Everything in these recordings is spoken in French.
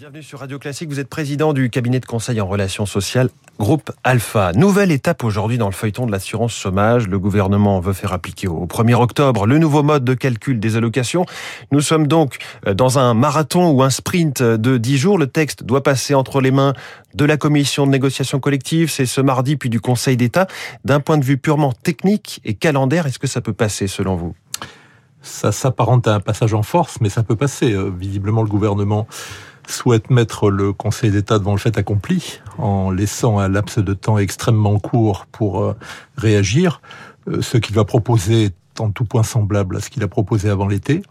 Bienvenue sur Radio Classique. Vous êtes président du cabinet de conseil en relations sociales Groupe Alpha. Nouvelle étape aujourd'hui dans le feuilleton de l'assurance chômage. Le gouvernement veut faire appliquer au 1er octobre le nouveau mode de calcul des allocations. Nous sommes donc euh, dans un marathon ou un sprint de 10 jours. Le texte doit passer entre les mains de la commission de négociation collective. C'est ce mardi puis du Conseil d'État. D'un point de vue purement technique et calendaire, est-ce que ça peut passer selon vous? Ça s'apparente à un passage en force, mais ça peut passer. Euh, visiblement, le gouvernement souhaite mettre le Conseil d'État devant le fait accompli en laissant un laps de temps extrêmement court pour euh, réagir. Euh, ce qu'il va proposer est en tout point semblable à ce qu'il a proposé avant l'été.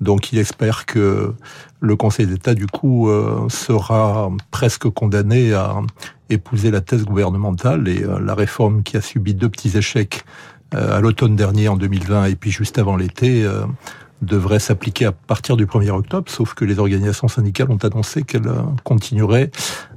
Donc il espère que le Conseil d'État, du coup, euh, sera presque condamné à épouser la thèse gouvernementale et la réforme qui a subi deux petits échecs à l'automne dernier en 2020 et puis juste avant l'été devrait s'appliquer à partir du 1er octobre, sauf que les organisations syndicales ont annoncé qu'elles continueraient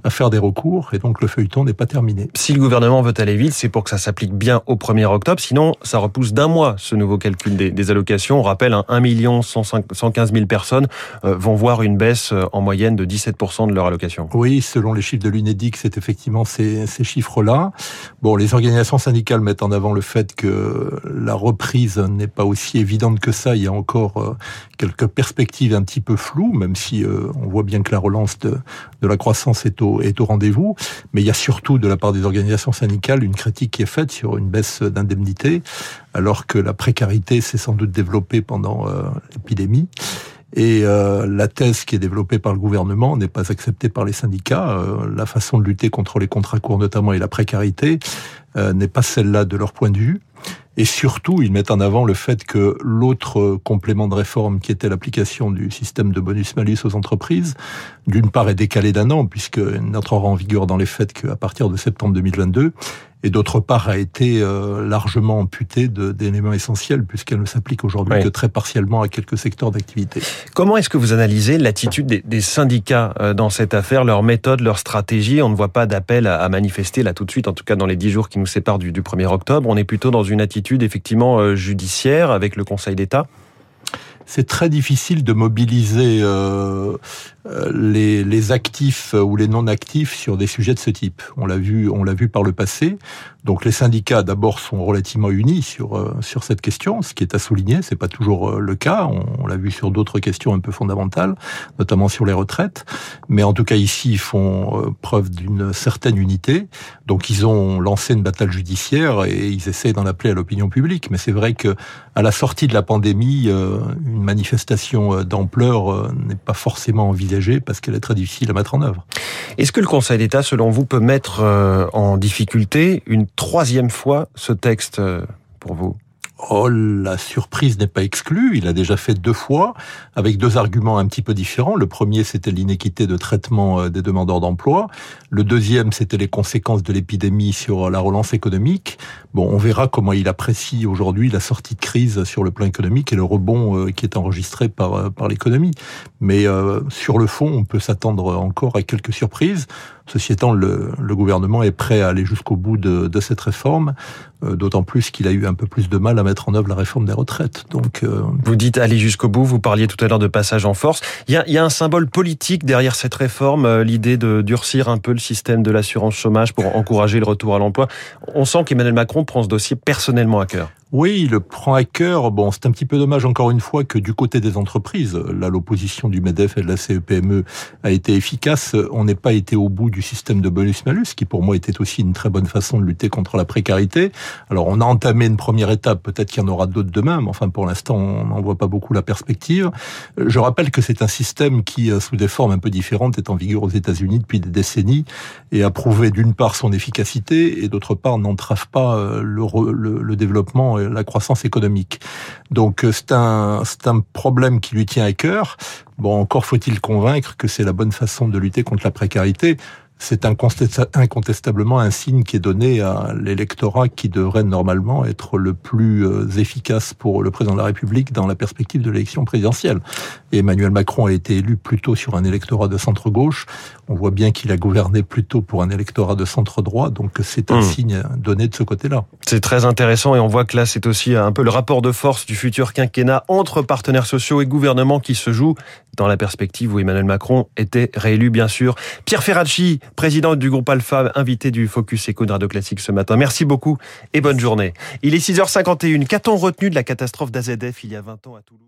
à faire des recours, et donc le feuilleton n'est pas terminé. Si le gouvernement veut aller vite, c'est pour que ça s'applique bien au 1er octobre, sinon ça repousse d'un mois ce nouveau calcul des, allocations. On rappelle, 1 million 115 000 personnes euh, vont voir une baisse euh, en moyenne de 17% de leur allocation. Oui, selon les chiffres de l'UNEDIC, c'est effectivement ces, ces chiffres-là. Bon, les organisations syndicales mettent en avant le fait que la reprise n'est pas aussi évidente que ça. Il y a encore euh, quelques perspectives un petit peu floues, même si on voit bien que la relance de, la croissance est au, est au rendez-vous. Mais il y a surtout de la part des organisations syndicales une critique qui est faite sur une baisse d'indemnité, alors que la précarité s'est sans doute développée pendant euh, l'épidémie. Et la thèse qui est développée par le gouvernement n'est pas acceptée par les syndicats. la façon de lutter contre les contrats courts notamment et la précarité n'est pas celle-là de leur point de vue. Et surtout, ils mettent en avant le fait que l'autre complément de réforme, qui était l'application du système de bonus-malus aux entreprises, d'une part est décalé d'un an, puisque n'entrera en vigueur dans les faits qu'à partir de septembre 2022, et d'autre part a été euh, largement amputée d'éléments essentiels puisqu'elle ne s'applique aujourd'hui que très partiellement à quelques secteurs d'activité. Comment est-ce que vous analysez l'attitude des, syndicats euh, dans cette affaire, leur méthode, leur stratégie? On ne voit pas d'appel à, manifester là tout de suite, en tout cas dans les dix jours qui nous séparent du, du 1er octobre. On est plutôt dans une attitude effectivement euh, judiciaire avec le Conseil d'État? C'est très difficile de mobiliser euh, les, les, actifs ou les non-actifs sur des sujets de ce type. On l'a vu, on l'a vu par le passé. Donc les syndicats d'abord sont relativement unis sur euh, sur cette question, ce qui est à souligner. C'est pas toujours le cas. On, on l'a vu sur d'autres questions un peu fondamentales, notamment sur les retraites. Mais en tout cas ici, ils font preuve d'une certaine unité. Donc ils ont lancé une bataille judiciaire et ils essaient d'en appeler à l'opinion publique. Mais c'est vrai que à la sortie de la pandémie, une manifestation euh, d'ampleur euh, n'est pas forcément envisagée parce qu'elle est très difficile à mettre en œuvre. Est-ce que le Conseil d'État, selon vous, peut mettre euh, en difficulté une troisième fois ce texte pour vous? Oh, la surprise n'est pas exclue. Il a déjà fait deux fois, avec deux arguments un petit peu différents. Le premier, c'était l'inéquité de traitement euh, des demandeurs d'emploi. Le deuxième, c'était les conséquences de l'épidémie sur la relance économique. Bon, on verra comment il apprécie aujourd'hui la sortie de crise sur le plan économique et le rebond euh, qui est enregistré par, euh, par l'économie. Mais sur le fond, on peut s'attendre encore à quelques surprises. Ceci étant, le, le, gouvernement est prêt à aller jusqu'au bout de, de, cette réforme, euh, d'autant plus qu'il a eu un peu plus de mal à mettre en œuvre la réforme des retraites. Donc, euh, vous dites aller jusqu'au bout. Vous parliez tout à l'heure de passage en force. Il y a, y a un symbole politique derrière cette réforme, euh, l'idée de durcir un peu le système de l'assurance chômage pour encourager le retour à l'emploi. On sent qu'Emmanuel Macron prend ce dossier personnellement à cœur. Oui, il le prend à cœur. Bon, c'est un petit peu dommage encore une fois que du côté des entreprises, là l'opposition du MEDEF et de la CEPME e a été efficace. On n'ait pas été au bout du système de bonus-malus, qui pour moi était aussi une très bonne façon de lutter contre la précarité. Alors on a entamé une première étape, peut-être qu'il y en aura d'autres demain, mais enfin pour l'instant on n'en voit pas beaucoup la perspective. Je rappelle que c'est un système qui, euh, sous des formes un peu différentes, est en vigueur aux États-Unis depuis des décennies et a prouvé d'une part son efficacité et d'autre part n'entrave pas euh, le, le, le développement la croissance économique. Donc euh, c'est un, c'est un problème qui lui tient à cœur. Bon, encore faut-il convaincre que c'est la bonne façon de lutter contre la précarité. C'est incontestablement un signe qui est donné à l'électorat qui devrait normalement être le plus euh, efficace pour le président de la République dans la perspective de l'élection présidentielle. Emmanuel Macron a été élu plutôt sur un électorat de centre-gauche. On voit bien qu'il a gouverné plutôt pour un électorat de centre-droit, donc c'est un hmm. signe donné de ce côté-là. C'est très intéressant et on voit que là c'est aussi un peu le rapport de force du futur quinquennat entre partenaires sociaux et gouvernement qui se joue dans la perspective où Emmanuel Macron était réélu bien sûr. Pierre Ferracci, président du groupe Alpha, invité du Focus Eco de Radio Classique ce matin. Merci beaucoup et bonne journée. Il est 6h51. Qu'a-t-on retenu de la catastrophe d'AZF il y a 20 ans à Toulouse?